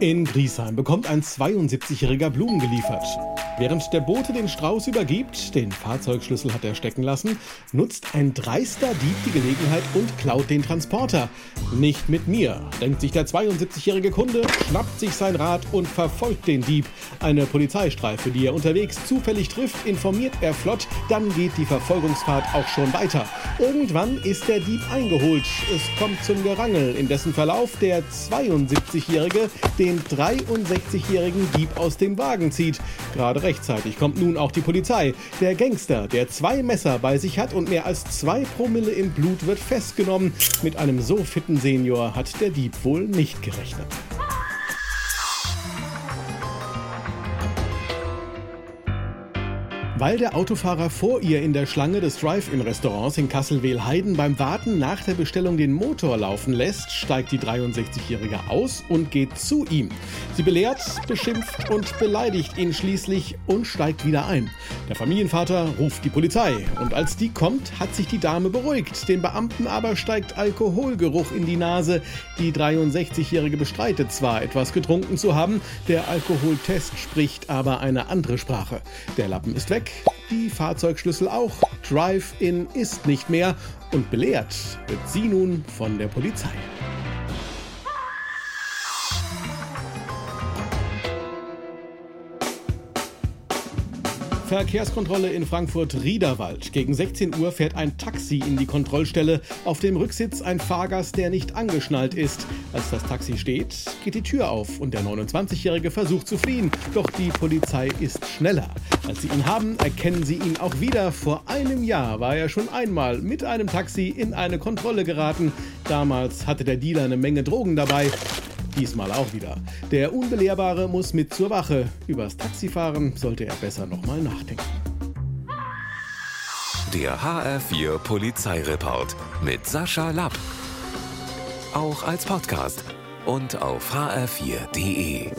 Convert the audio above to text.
In Griesheim bekommt ein 72-jähriger Blumen geliefert. Während der Bote den Strauß übergibt, den Fahrzeugschlüssel hat er stecken lassen, nutzt ein dreister Dieb die Gelegenheit und klaut den Transporter. Nicht mit mir, denkt sich der 72-jährige Kunde, schnappt sich sein Rad und verfolgt den Dieb. Eine Polizeistreife, die er unterwegs zufällig trifft, informiert er flott, dann geht die Verfolgungsfahrt auch schon weiter. Irgendwann ist der Dieb eingeholt. Es kommt zum Gerangel, in dessen Verlauf der 72-jährige den 63-jährigen Dieb aus dem Wagen zieht. Gerade rechtzeitig kommt nun auch die Polizei. Der Gangster, der zwei Messer bei sich hat und mehr als zwei Promille im Blut, wird festgenommen. Mit einem so fitten Senior hat der Dieb wohl nicht gerechnet. Weil der Autofahrer vor ihr in der Schlange des Drive-In-Restaurants in Kassel-Wehlheiden beim Warten nach der Bestellung den Motor laufen lässt, steigt die 63-Jährige aus und geht zu ihm. Sie belehrt, beschimpft und beleidigt ihn schließlich und steigt wieder ein. Der Familienvater ruft die Polizei und als die kommt, hat sich die Dame beruhigt. Dem Beamten aber steigt Alkoholgeruch in die Nase. Die 63-Jährige bestreitet zwar, etwas getrunken zu haben, der Alkoholtest spricht aber eine andere Sprache. Der Lappen ist weg die Fahrzeugschlüssel auch. Drive-In ist nicht mehr und belehrt wird sie nun von der Polizei. Verkehrskontrolle in Frankfurt-Riederwald. Gegen 16 Uhr fährt ein Taxi in die Kontrollstelle. Auf dem Rücksitz ein Fahrgast, der nicht angeschnallt ist. Als das Taxi steht, geht die Tür auf und der 29-Jährige versucht zu fliehen. Doch die Polizei ist schneller. Als sie ihn haben, erkennen sie ihn auch wieder. Vor einem Jahr war er schon einmal mit einem Taxi in eine Kontrolle geraten. Damals hatte der Dealer eine Menge Drogen dabei. Diesmal auch wieder. Der Unbelehrbare muss mit zur Wache. Übers Taxifahren sollte er besser nochmal nachdenken. Der HR4 Polizeireport mit Sascha Lapp. Auch als Podcast und auf hr4.de.